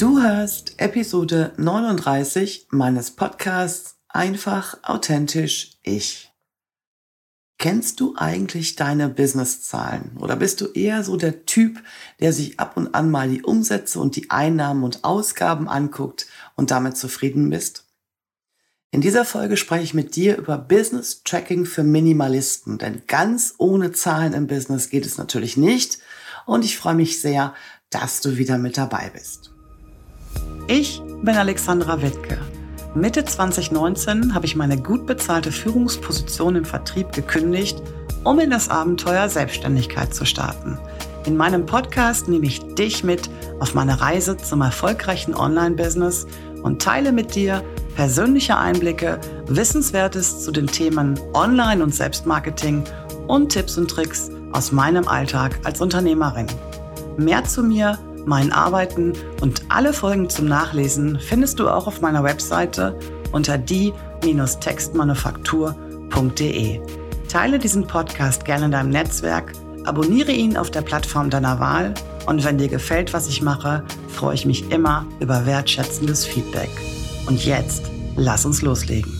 Du hörst Episode 39 meines Podcasts Einfach authentisch ich. Kennst du eigentlich deine Businesszahlen oder bist du eher so der Typ, der sich ab und an mal die Umsätze und die Einnahmen und Ausgaben anguckt und damit zufrieden bist? In dieser Folge spreche ich mit dir über Business Tracking für Minimalisten, denn ganz ohne Zahlen im Business geht es natürlich nicht und ich freue mich sehr, dass du wieder mit dabei bist. Ich bin Alexandra Wittke. Mitte 2019 habe ich meine gut bezahlte Führungsposition im Vertrieb gekündigt, um in das Abenteuer Selbstständigkeit zu starten. In meinem Podcast nehme ich dich mit auf meine Reise zum erfolgreichen Online-Business und teile mit dir persönliche Einblicke, Wissenswertes zu den Themen Online- und Selbstmarketing und Tipps und Tricks aus meinem Alltag als Unternehmerin. Mehr zu mir mein Arbeiten und alle Folgen zum Nachlesen findest du auch auf meiner Webseite unter die-textmanufaktur.de. Teile diesen Podcast gerne in deinem Netzwerk, abonniere ihn auf der Plattform deiner Wahl und wenn dir gefällt, was ich mache, freue ich mich immer über wertschätzendes Feedback. Und jetzt, lass uns loslegen.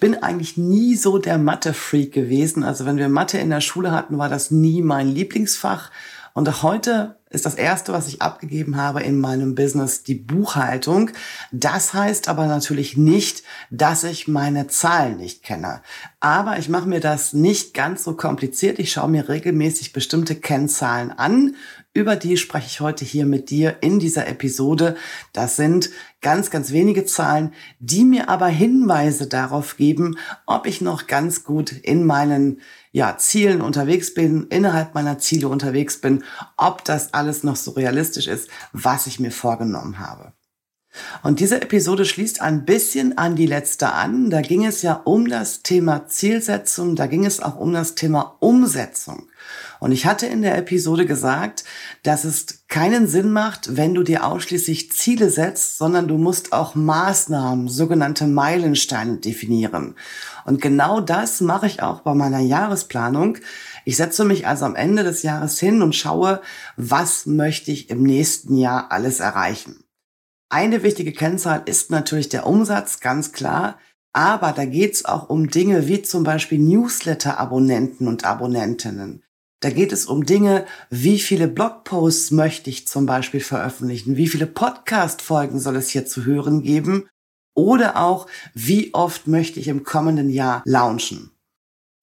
Ich bin eigentlich nie so der Mathe-Freak gewesen. Also wenn wir Mathe in der Schule hatten, war das nie mein Lieblingsfach. Und auch heute ist das erste, was ich abgegeben habe in meinem Business, die Buchhaltung. Das heißt aber natürlich nicht, dass ich meine Zahlen nicht kenne. Aber ich mache mir das nicht ganz so kompliziert. Ich schaue mir regelmäßig bestimmte Kennzahlen an. Über die spreche ich heute hier mit dir in dieser Episode. Das sind ganz, ganz wenige Zahlen, die mir aber Hinweise darauf geben, ob ich noch ganz gut in meinen ja, Zielen unterwegs bin, innerhalb meiner Ziele unterwegs bin, ob das alles noch so realistisch ist, was ich mir vorgenommen habe. Und diese Episode schließt ein bisschen an die letzte an. Da ging es ja um das Thema Zielsetzung, da ging es auch um das Thema Umsetzung. Und ich hatte in der Episode gesagt, dass es keinen Sinn macht, wenn du dir ausschließlich Ziele setzt, sondern du musst auch Maßnahmen, sogenannte Meilensteine definieren. Und genau das mache ich auch bei meiner Jahresplanung. Ich setze mich also am Ende des Jahres hin und schaue, was möchte ich im nächsten Jahr alles erreichen. Eine wichtige Kennzahl ist natürlich der Umsatz, ganz klar. Aber da geht es auch um Dinge wie zum Beispiel Newsletter-Abonnenten und Abonnentinnen. Da geht es um Dinge, wie viele Blogposts möchte ich zum Beispiel veröffentlichen, wie viele Podcast-Folgen soll es hier zu hören geben oder auch, wie oft möchte ich im kommenden Jahr launchen.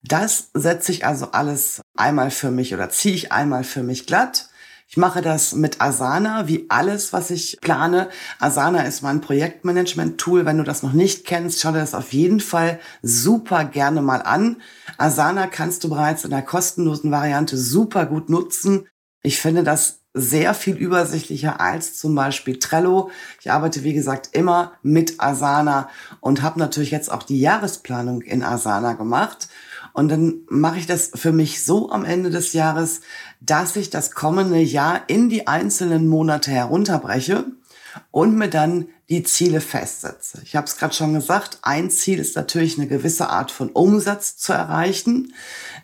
Das setze ich also alles einmal für mich oder ziehe ich einmal für mich glatt ich mache das mit Asana, wie alles, was ich plane. Asana ist mein Projektmanagement-Tool. Wenn du das noch nicht kennst, schau dir das auf jeden Fall super gerne mal an. Asana kannst du bereits in der kostenlosen Variante super gut nutzen. Ich finde das sehr viel übersichtlicher als zum Beispiel Trello. Ich arbeite, wie gesagt, immer mit Asana und habe natürlich jetzt auch die Jahresplanung in Asana gemacht. Und dann mache ich das für mich so am Ende des Jahres, dass ich das kommende Jahr in die einzelnen Monate herunterbreche und mir dann die Ziele festsetze. Ich habe es gerade schon gesagt, ein Ziel ist natürlich eine gewisse Art von Umsatz zu erreichen.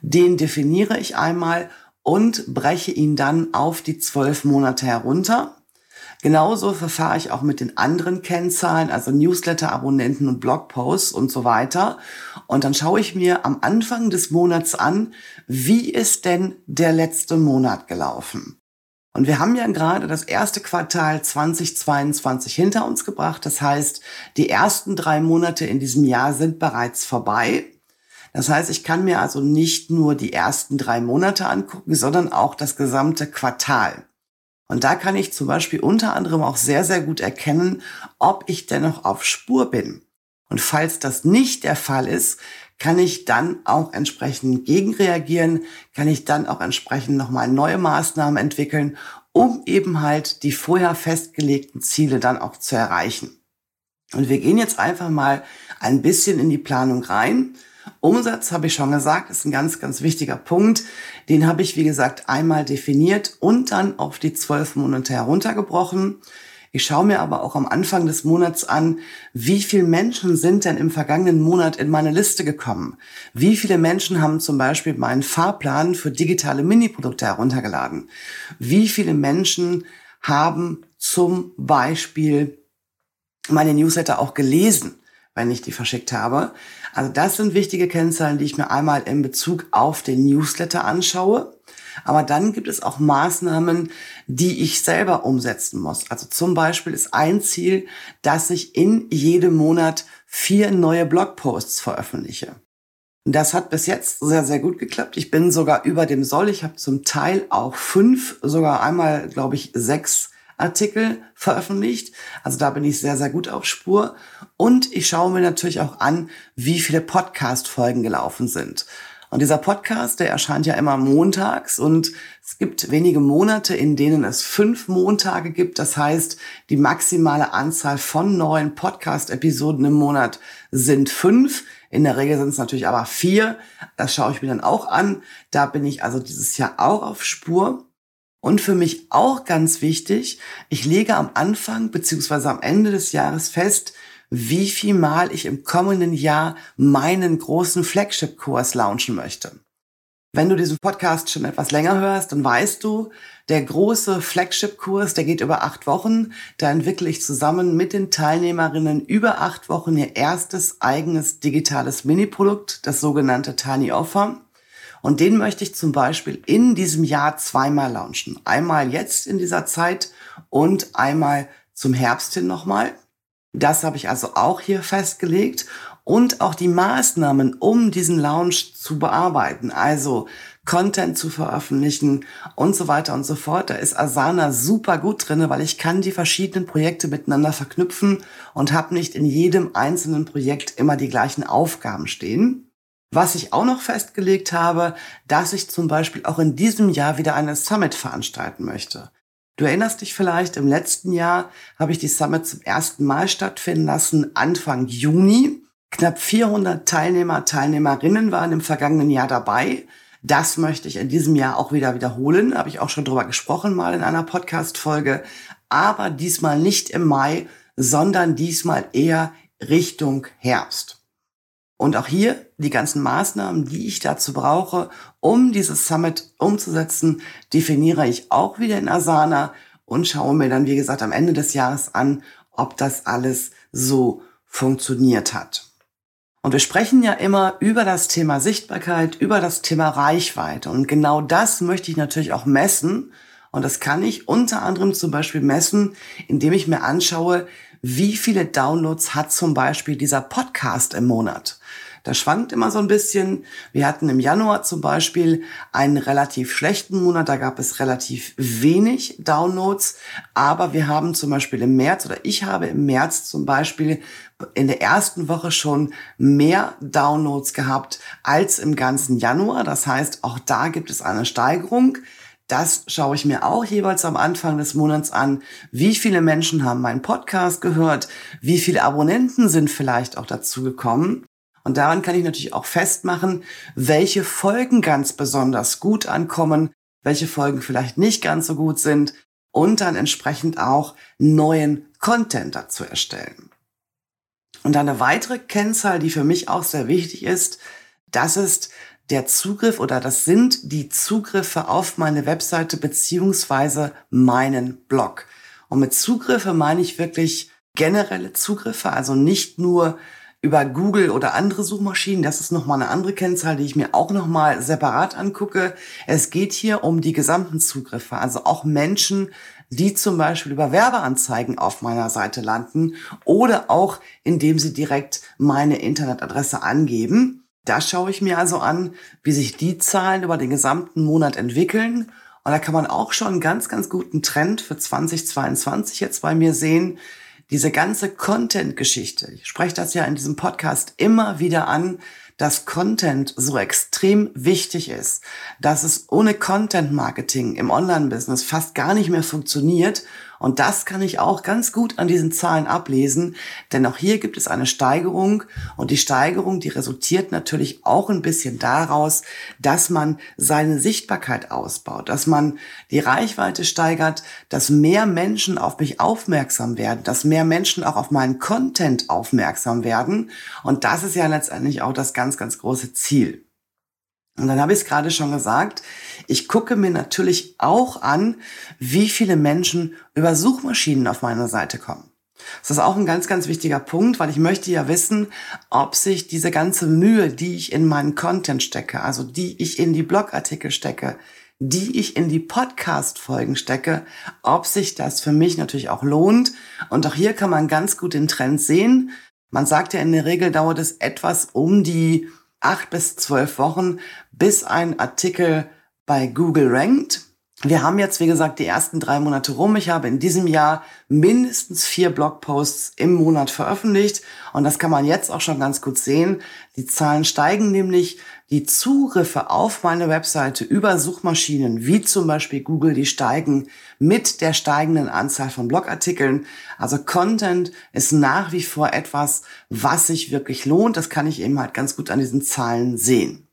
Den definiere ich einmal und breche ihn dann auf die zwölf Monate herunter. Genauso verfahre ich auch mit den anderen Kennzahlen, also Newsletter-Abonnenten und Blogposts und so weiter. Und dann schaue ich mir am Anfang des Monats an, wie ist denn der letzte Monat gelaufen? Und wir haben ja gerade das erste Quartal 2022 hinter uns gebracht. Das heißt, die ersten drei Monate in diesem Jahr sind bereits vorbei. Das heißt, ich kann mir also nicht nur die ersten drei Monate angucken, sondern auch das gesamte Quartal. Und da kann ich zum Beispiel unter anderem auch sehr, sehr gut erkennen, ob ich dennoch auf Spur bin. Und falls das nicht der Fall ist, kann ich dann auch entsprechend gegenreagieren, kann ich dann auch entsprechend nochmal neue Maßnahmen entwickeln, um eben halt die vorher festgelegten Ziele dann auch zu erreichen. Und wir gehen jetzt einfach mal ein bisschen in die Planung rein Umsatz, habe ich schon gesagt, ist ein ganz, ganz wichtiger Punkt. Den habe ich, wie gesagt, einmal definiert und dann auf die zwölf Monate heruntergebrochen. Ich schaue mir aber auch am Anfang des Monats an, wie viele Menschen sind denn im vergangenen Monat in meine Liste gekommen? Wie viele Menschen haben zum Beispiel meinen Fahrplan für digitale Mini-Produkte heruntergeladen? Wie viele Menschen haben zum Beispiel meine Newsletter auch gelesen, wenn ich die verschickt habe? Also das sind wichtige Kennzahlen, die ich mir einmal in Bezug auf den Newsletter anschaue. Aber dann gibt es auch Maßnahmen, die ich selber umsetzen muss. Also zum Beispiel ist ein Ziel, dass ich in jedem Monat vier neue Blogposts veröffentliche. Das hat bis jetzt sehr, sehr gut geklappt. Ich bin sogar über dem Soll. Ich habe zum Teil auch fünf, sogar einmal, glaube ich, sechs Artikel veröffentlicht. Also da bin ich sehr, sehr gut auf Spur. Und ich schaue mir natürlich auch an, wie viele Podcast-Folgen gelaufen sind. Und dieser Podcast, der erscheint ja immer montags und es gibt wenige Monate, in denen es fünf Montage gibt. Das heißt, die maximale Anzahl von neuen Podcast-Episoden im Monat sind fünf. In der Regel sind es natürlich aber vier. Das schaue ich mir dann auch an. Da bin ich also dieses Jahr auch auf Spur. Und für mich auch ganz wichtig, ich lege am Anfang beziehungsweise am Ende des Jahres fest, wie viel Mal ich im kommenden Jahr meinen großen Flagship-Kurs launchen möchte. Wenn du diesen Podcast schon etwas länger hörst, dann weißt du, der große Flagship-Kurs, der geht über acht Wochen. Da entwickle ich zusammen mit den Teilnehmerinnen über acht Wochen ihr erstes eigenes digitales Mini-Produkt, das sogenannte Tiny Offer. Und den möchte ich zum Beispiel in diesem Jahr zweimal launchen. Einmal jetzt in dieser Zeit und einmal zum Herbst hin nochmal. Das habe ich also auch hier festgelegt und auch die Maßnahmen, um diesen Launch zu bearbeiten, also Content zu veröffentlichen und so weiter und so fort. Da ist Asana super gut drin, weil ich kann die verschiedenen Projekte miteinander verknüpfen und habe nicht in jedem einzelnen Projekt immer die gleichen Aufgaben stehen. Was ich auch noch festgelegt habe, dass ich zum Beispiel auch in diesem Jahr wieder eine Summit veranstalten möchte. Du erinnerst dich vielleicht, im letzten Jahr habe ich die Summit zum ersten Mal stattfinden lassen, Anfang Juni. Knapp 400 Teilnehmer, Teilnehmerinnen waren im vergangenen Jahr dabei. Das möchte ich in diesem Jahr auch wieder wiederholen. Habe ich auch schon drüber gesprochen mal in einer Podcast-Folge. Aber diesmal nicht im Mai, sondern diesmal eher Richtung Herbst. Und auch hier die ganzen Maßnahmen, die ich dazu brauche, um dieses Summit umzusetzen, definiere ich auch wieder in Asana und schaue mir dann, wie gesagt, am Ende des Jahres an, ob das alles so funktioniert hat. Und wir sprechen ja immer über das Thema Sichtbarkeit, über das Thema Reichweite. Und genau das möchte ich natürlich auch messen. Und das kann ich unter anderem zum Beispiel messen, indem ich mir anschaue, wie viele Downloads hat zum Beispiel dieser Podcast im Monat. Das schwankt immer so ein bisschen. Wir hatten im Januar zum Beispiel einen relativ schlechten Monat, da gab es relativ wenig Downloads, aber wir haben zum Beispiel im März oder ich habe im März zum Beispiel in der ersten Woche schon mehr Downloads gehabt als im ganzen Januar. Das heißt, auch da gibt es eine Steigerung. Das schaue ich mir auch jeweils am Anfang des Monats an. Wie viele Menschen haben meinen Podcast gehört? Wie viele Abonnenten sind vielleicht auch dazu gekommen? Und daran kann ich natürlich auch festmachen, welche Folgen ganz besonders gut ankommen, welche Folgen vielleicht nicht ganz so gut sind und dann entsprechend auch neuen Content dazu erstellen. Und eine weitere Kennzahl, die für mich auch sehr wichtig ist, das ist der Zugriff oder das sind die Zugriffe auf meine Webseite beziehungsweise meinen Blog. Und mit Zugriffe meine ich wirklich generelle Zugriffe, also nicht nur über Google oder andere Suchmaschinen. Das ist nochmal eine andere Kennzahl, die ich mir auch nochmal separat angucke. Es geht hier um die gesamten Zugriffe, also auch Menschen, die zum Beispiel über Werbeanzeigen auf meiner Seite landen oder auch indem sie direkt meine Internetadresse angeben. Da schaue ich mir also an, wie sich die Zahlen über den gesamten Monat entwickeln. Und da kann man auch schon einen ganz, ganz guten Trend für 2022 jetzt bei mir sehen. Diese ganze Content-Geschichte, ich spreche das ja in diesem Podcast immer wieder an, dass Content so extrem wichtig ist, dass es ohne Content Marketing im Online-Business fast gar nicht mehr funktioniert und das kann ich auch ganz gut an diesen Zahlen ablesen, denn auch hier gibt es eine Steigerung und die Steigerung, die resultiert natürlich auch ein bisschen daraus, dass man seine Sichtbarkeit ausbaut, dass man die Reichweite steigert, dass mehr Menschen auf mich aufmerksam werden, dass mehr Menschen auch auf meinen Content aufmerksam werden und das ist ja letztendlich auch das ganz, ganz große Ziel. Und dann habe ich es gerade schon gesagt, ich gucke mir natürlich auch an, wie viele Menschen über Suchmaschinen auf meine Seite kommen. Das ist auch ein ganz, ganz wichtiger Punkt, weil ich möchte ja wissen, ob sich diese ganze Mühe, die ich in meinen Content stecke, also die ich in die Blogartikel stecke, die ich in die Podcast-Folgen stecke, ob sich das für mich natürlich auch lohnt. Und auch hier kann man ganz gut den Trend sehen. Man sagt ja in der Regel dauert es etwas um die acht bis zwölf Wochen, bis ein Artikel bei Google rankt. Wir haben jetzt, wie gesagt, die ersten drei Monate rum. Ich habe in diesem Jahr mindestens vier Blogposts im Monat veröffentlicht. Und das kann man jetzt auch schon ganz gut sehen. Die Zahlen steigen nämlich. Die Zugriffe auf meine Webseite über Suchmaschinen, wie zum Beispiel Google, die steigen mit der steigenden Anzahl von Blogartikeln. Also Content ist nach wie vor etwas, was sich wirklich lohnt. Das kann ich eben halt ganz gut an diesen Zahlen sehen.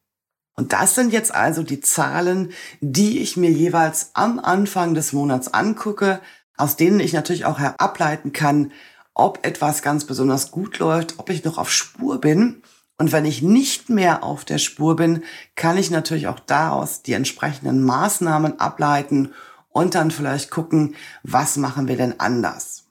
Und das sind jetzt also die Zahlen, die ich mir jeweils am Anfang des Monats angucke, aus denen ich natürlich auch ableiten kann, ob etwas ganz besonders gut läuft, ob ich noch auf Spur bin. Und wenn ich nicht mehr auf der Spur bin, kann ich natürlich auch daraus die entsprechenden Maßnahmen ableiten und dann vielleicht gucken, was machen wir denn anders.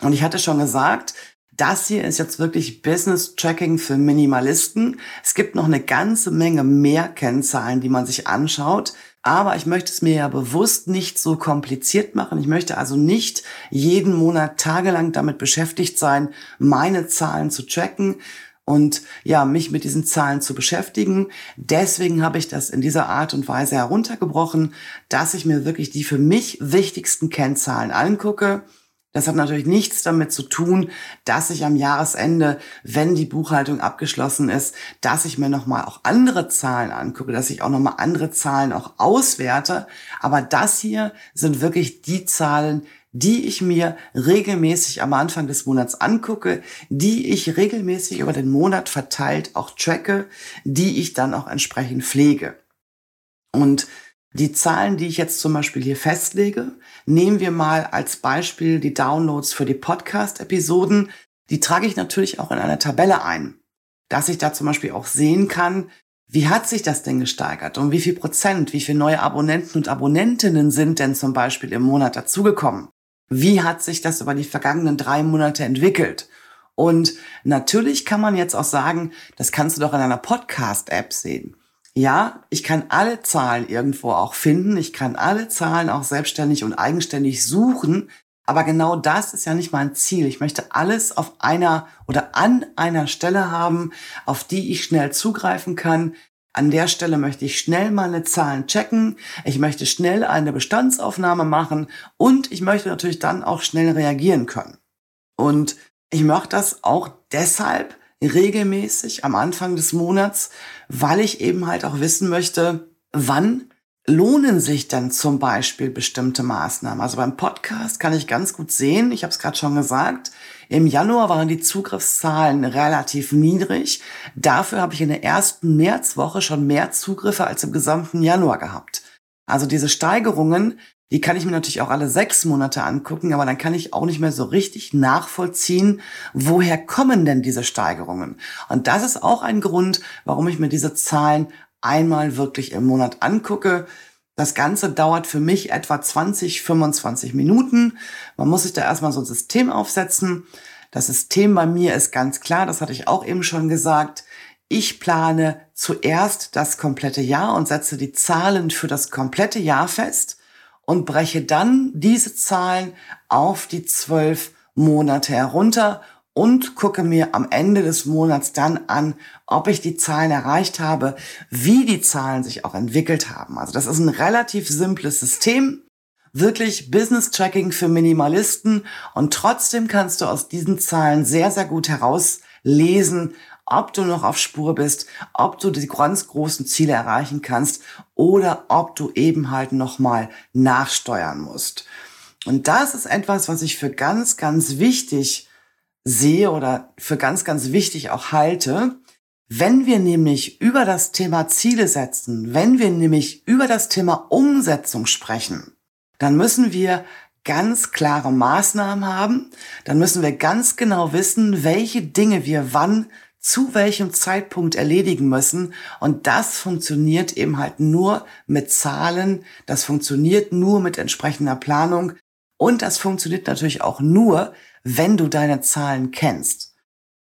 Und ich hatte schon gesagt, das hier ist jetzt wirklich Business Tracking für Minimalisten. Es gibt noch eine ganze Menge mehr Kennzahlen, die man sich anschaut. Aber ich möchte es mir ja bewusst nicht so kompliziert machen. Ich möchte also nicht jeden Monat tagelang damit beschäftigt sein, meine Zahlen zu tracken und ja, mich mit diesen Zahlen zu beschäftigen. Deswegen habe ich das in dieser Art und Weise heruntergebrochen, dass ich mir wirklich die für mich wichtigsten Kennzahlen angucke das hat natürlich nichts damit zu tun, dass ich am Jahresende, wenn die Buchhaltung abgeschlossen ist, dass ich mir nochmal auch andere Zahlen angucke, dass ich auch nochmal andere Zahlen auch auswerte. Aber das hier sind wirklich die Zahlen, die ich mir regelmäßig am Anfang des Monats angucke, die ich regelmäßig über den Monat verteilt auch tracke, die ich dann auch entsprechend pflege. Und die Zahlen, die ich jetzt zum Beispiel hier festlege, nehmen wir mal als Beispiel die Downloads für die Podcast-Episoden. Die trage ich natürlich auch in einer Tabelle ein, dass ich da zum Beispiel auch sehen kann, wie hat sich das denn gesteigert und wie viel Prozent, wie viele neue Abonnenten und Abonnentinnen sind denn zum Beispiel im Monat dazugekommen? Wie hat sich das über die vergangenen drei Monate entwickelt? Und natürlich kann man jetzt auch sagen, das kannst du doch in einer Podcast-App sehen. Ja, ich kann alle Zahlen irgendwo auch finden. Ich kann alle Zahlen auch selbstständig und eigenständig suchen. Aber genau das ist ja nicht mein Ziel. Ich möchte alles auf einer oder an einer Stelle haben, auf die ich schnell zugreifen kann. An der Stelle möchte ich schnell meine Zahlen checken. Ich möchte schnell eine Bestandsaufnahme machen und ich möchte natürlich dann auch schnell reagieren können. Und ich mache das auch deshalb, regelmäßig am Anfang des Monats, weil ich eben halt auch wissen möchte, wann lohnen sich dann zum Beispiel bestimmte Maßnahmen. Also beim Podcast kann ich ganz gut sehen, ich habe es gerade schon gesagt, im Januar waren die Zugriffszahlen relativ niedrig. Dafür habe ich in der ersten Märzwoche schon mehr Zugriffe als im gesamten Januar gehabt. Also diese Steigerungen die kann ich mir natürlich auch alle sechs Monate angucken, aber dann kann ich auch nicht mehr so richtig nachvollziehen, woher kommen denn diese Steigerungen. Und das ist auch ein Grund, warum ich mir diese Zahlen einmal wirklich im Monat angucke. Das Ganze dauert für mich etwa 20, 25 Minuten. Man muss sich da erstmal so ein System aufsetzen. Das System bei mir ist ganz klar, das hatte ich auch eben schon gesagt. Ich plane zuerst das komplette Jahr und setze die Zahlen für das komplette Jahr fest und breche dann diese Zahlen auf die zwölf Monate herunter und gucke mir am Ende des Monats dann an, ob ich die Zahlen erreicht habe, wie die Zahlen sich auch entwickelt haben. Also das ist ein relativ simples System, wirklich Business Tracking für Minimalisten und trotzdem kannst du aus diesen Zahlen sehr, sehr gut herauslesen, ob du noch auf Spur bist, ob du die ganz großen Ziele erreichen kannst oder ob du eben halt nochmal nachsteuern musst. Und das ist etwas, was ich für ganz, ganz wichtig sehe oder für ganz, ganz wichtig auch halte. Wenn wir nämlich über das Thema Ziele setzen, wenn wir nämlich über das Thema Umsetzung sprechen, dann müssen wir ganz klare Maßnahmen haben, dann müssen wir ganz genau wissen, welche Dinge wir wann zu welchem Zeitpunkt erledigen müssen. Und das funktioniert eben halt nur mit Zahlen, das funktioniert nur mit entsprechender Planung und das funktioniert natürlich auch nur, wenn du deine Zahlen kennst.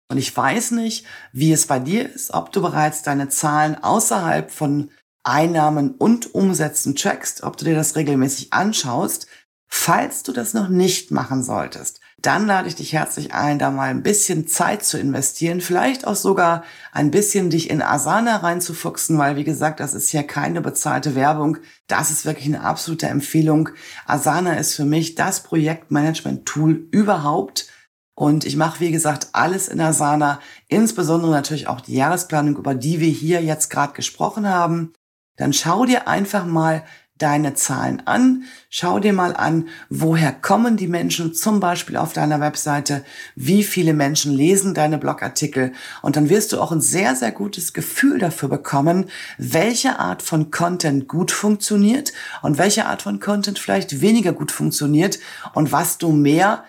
Und ich weiß nicht, wie es bei dir ist, ob du bereits deine Zahlen außerhalb von Einnahmen und Umsätzen checkst, ob du dir das regelmäßig anschaust. Falls du das noch nicht machen solltest, dann lade ich dich herzlich ein, da mal ein bisschen Zeit zu investieren, vielleicht auch sogar ein bisschen dich in Asana reinzufuchsen, weil wie gesagt, das ist hier keine bezahlte Werbung. Das ist wirklich eine absolute Empfehlung. Asana ist für mich das Projektmanagement-Tool überhaupt. Und ich mache, wie gesagt, alles in Asana, insbesondere natürlich auch die Jahresplanung, über die wir hier jetzt gerade gesprochen haben. Dann schau dir einfach mal deine Zahlen an. Schau dir mal an, woher kommen die Menschen zum Beispiel auf deiner Webseite, wie viele Menschen lesen deine Blogartikel und dann wirst du auch ein sehr, sehr gutes Gefühl dafür bekommen, welche Art von Content gut funktioniert und welche Art von Content vielleicht weniger gut funktioniert und was du mehr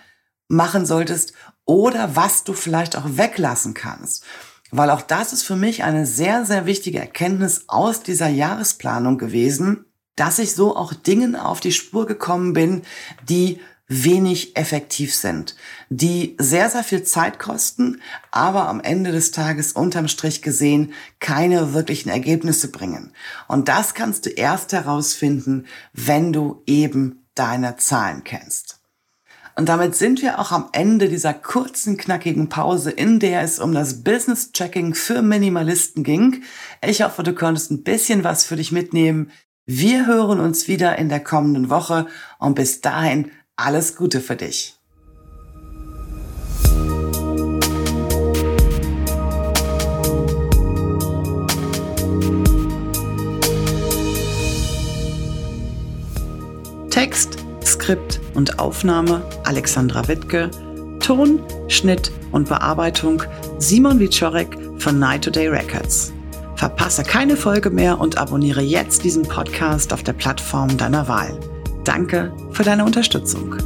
machen solltest oder was du vielleicht auch weglassen kannst. Weil auch das ist für mich eine sehr, sehr wichtige Erkenntnis aus dieser Jahresplanung gewesen, dass ich so auch Dingen auf die Spur gekommen bin, die wenig effektiv sind, die sehr, sehr viel Zeit kosten, aber am Ende des Tages unterm Strich gesehen keine wirklichen Ergebnisse bringen. Und das kannst du erst herausfinden, wenn du eben deine Zahlen kennst. Und damit sind wir auch am Ende dieser kurzen, knackigen Pause, in der es um das Business-Checking für Minimalisten ging. Ich hoffe, du konntest ein bisschen was für dich mitnehmen. Wir hören uns wieder in der kommenden Woche und bis dahin alles Gute für dich. Text, Skript und Aufnahme Alexandra Wittke, Ton, Schnitt und Bearbeitung Simon Wiczorek von Night Today Records. Verpasse keine Folge mehr und abonniere jetzt diesen Podcast auf der Plattform deiner Wahl. Danke für deine Unterstützung.